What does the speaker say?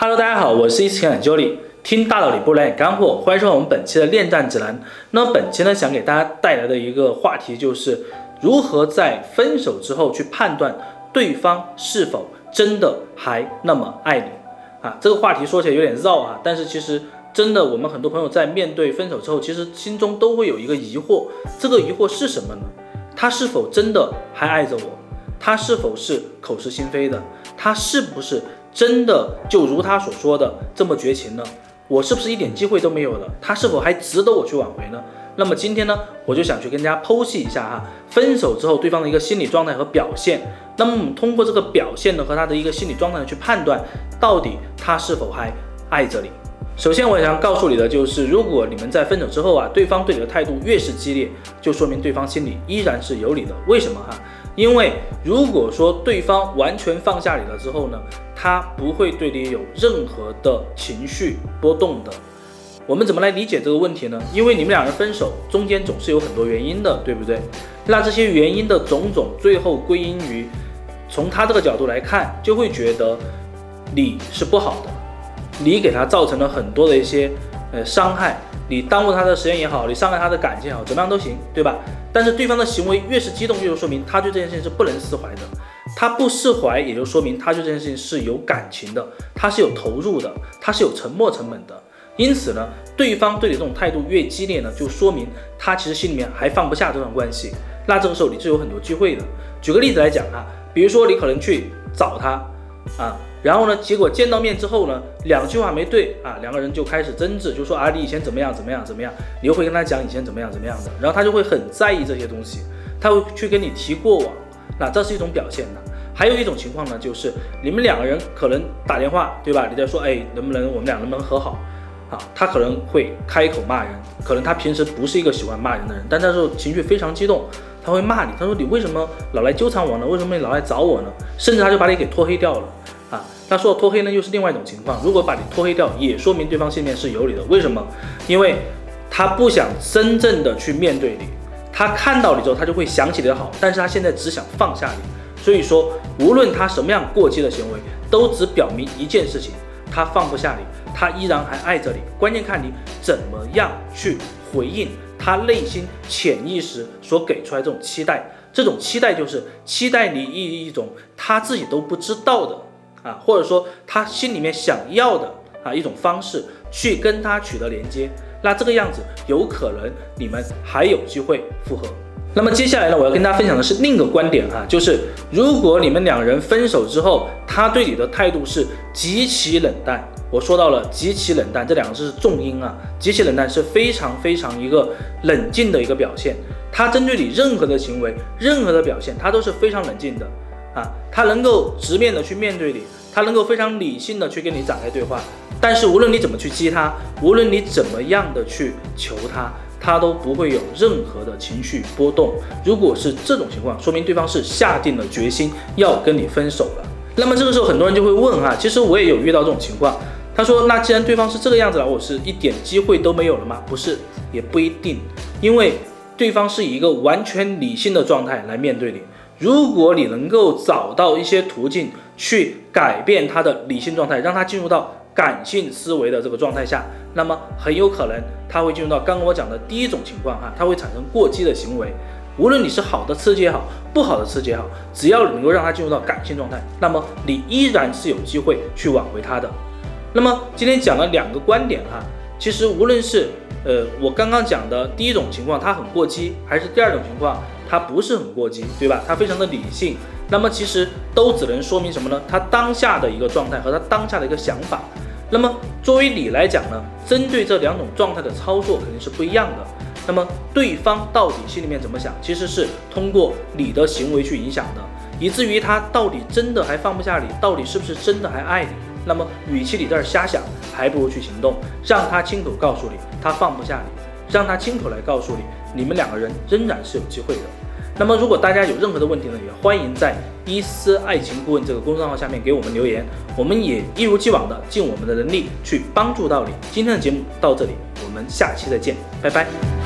好，我是一情感 Jolie，听大道理不来点干货，欢迎收看我们本期的恋战指南。那本期呢，想给大家带来的一个话题就是如何在分手之后去判断对方是否真的还那么爱你啊。这个话题说起来有点绕啊，但是其实真的，我们很多朋友在面对分手之后，其实心中都会有一个疑惑，这个疑惑是什么呢？他是否真的还爱着我？他是否是口是心非的？他是不是？真的就如他所说的这么绝情呢？我是不是一点机会都没有了？他是否还值得我去挽回呢？那么今天呢，我就想去跟大家剖析一下哈，分手之后对方的一个心理状态和表现。那么我们通过这个表现呢和他的一个心理状态去判断，到底他是否还爱着你。首先，我想告诉你的就是，如果你们在分手之后啊，对方对你的态度越是激烈，就说明对方心里依然是有你的。为什么哈？因为如果说对方完全放下你了之后呢？他不会对你有任何的情绪波动的。我们怎么来理解这个问题呢？因为你们两人分手中间总是有很多原因的，对不对？那这些原因的种种，最后归因于从他这个角度来看，就会觉得你是不好的，你给他造成了很多的一些呃伤害，你耽误他的时间也好，你伤害他的感情也好，怎么样都行，对吧？但是对方的行为越是激动，越就说明他对这件事情是不能释怀的。他不释怀，也就说明他对这件事情是有感情的，他是有投入的，他是有沉没成本的。因此呢，对方对你这种态度越激烈呢，就说明他其实心里面还放不下这段关系。那这个时候你是有很多机会的。举个例子来讲啊，比如说你可能去找他啊，然后呢，结果见到面之后呢，两句话没对啊，两个人就开始争执，就说啊你以前怎么样怎么样怎么样，你又会跟他讲以前怎么样怎么样的，然后他就会很在意这些东西，他会去跟你提过往。那这是一种表现的，还有一种情况呢，就是你们两个人可能打电话，对吧？你在说，哎，能不能我们俩能不能和好？啊，他可能会开口骂人，可能他平时不是一个喜欢骂人的人，但那时候情绪非常激动，他会骂你。他说你为什么老来纠缠我呢？为什么你老来找我呢？甚至他就把你给拖黑掉了。啊，他说到拖黑呢又是另外一种情况，如果把你拖黑掉，也说明对方心里面是有你的。为什么？因为他不想真正的去面对你。他看到你之后，他就会想起你的好，但是他现在只想放下你。所以说，无论他什么样过激的行为，都只表明一件事情：他放不下你，他依然还爱着你。关键看你怎么样去回应他内心潜意识所给出来这种期待。这种期待就是期待你以一种他自己都不知道的啊，或者说他心里面想要的啊一种方式去跟他取得连接。那这个样子有可能你们还有机会复合。那么接下来呢，我要跟大家分享的是另一个观点哈，就是如果你们两人分手之后，他对你的态度是极其冷淡，我说到了极其冷淡这两个字是重音啊，极其冷淡是非常非常一个冷静的一个表现。他针对你任何的行为、任何的表现，他都是非常冷静的啊，他能够直面的去面对你，他能够非常理性的去跟你展开对话。但是无论你怎么去激他，无论你怎么样的去求他，他都不会有任何的情绪波动。如果是这种情况，说明对方是下定了决心要跟你分手了。那么这个时候，很多人就会问哈，其实我也有遇到这种情况。他说，那既然对方是这个样子了，我是一点机会都没有了吗？不是，也不一定，因为对方是以一个完全理性的状态来面对你。如果你能够找到一些途径去改变他的理性状态，让他进入到。感性思维的这个状态下，那么很有可能他会进入到刚刚我讲的第一种情况哈，他会产生过激的行为。无论你是好的刺激也好，不好的刺激也好，只要能够让他进入到感性状态，那么你依然是有机会去挽回他的。那么今天讲了两个观点哈，其实无论是呃我刚刚讲的第一种情况他很过激，还是第二种情况他不是很过激，对吧？他非常的理性。那么其实都只能说明什么呢？他当下的一个状态和他当下的一个想法。那么作为你来讲呢，针对这两种状态的操作肯定是不一样的。那么对方到底心里面怎么想，其实是通过你的行为去影响的，以至于他到底真的还放不下你，到底是不是真的还爱你？那么与其你在这瞎想，还不如去行动，让他亲口告诉你他放不下你，让他亲口来告诉你，你们两个人仍然是有机会的。那么，如果大家有任何的问题呢，也欢迎在伊思爱情顾问这个公众号下面给我们留言，我们也一如既往的尽我们的能力去帮助到你。今天的节目到这里，我们下期再见，拜拜。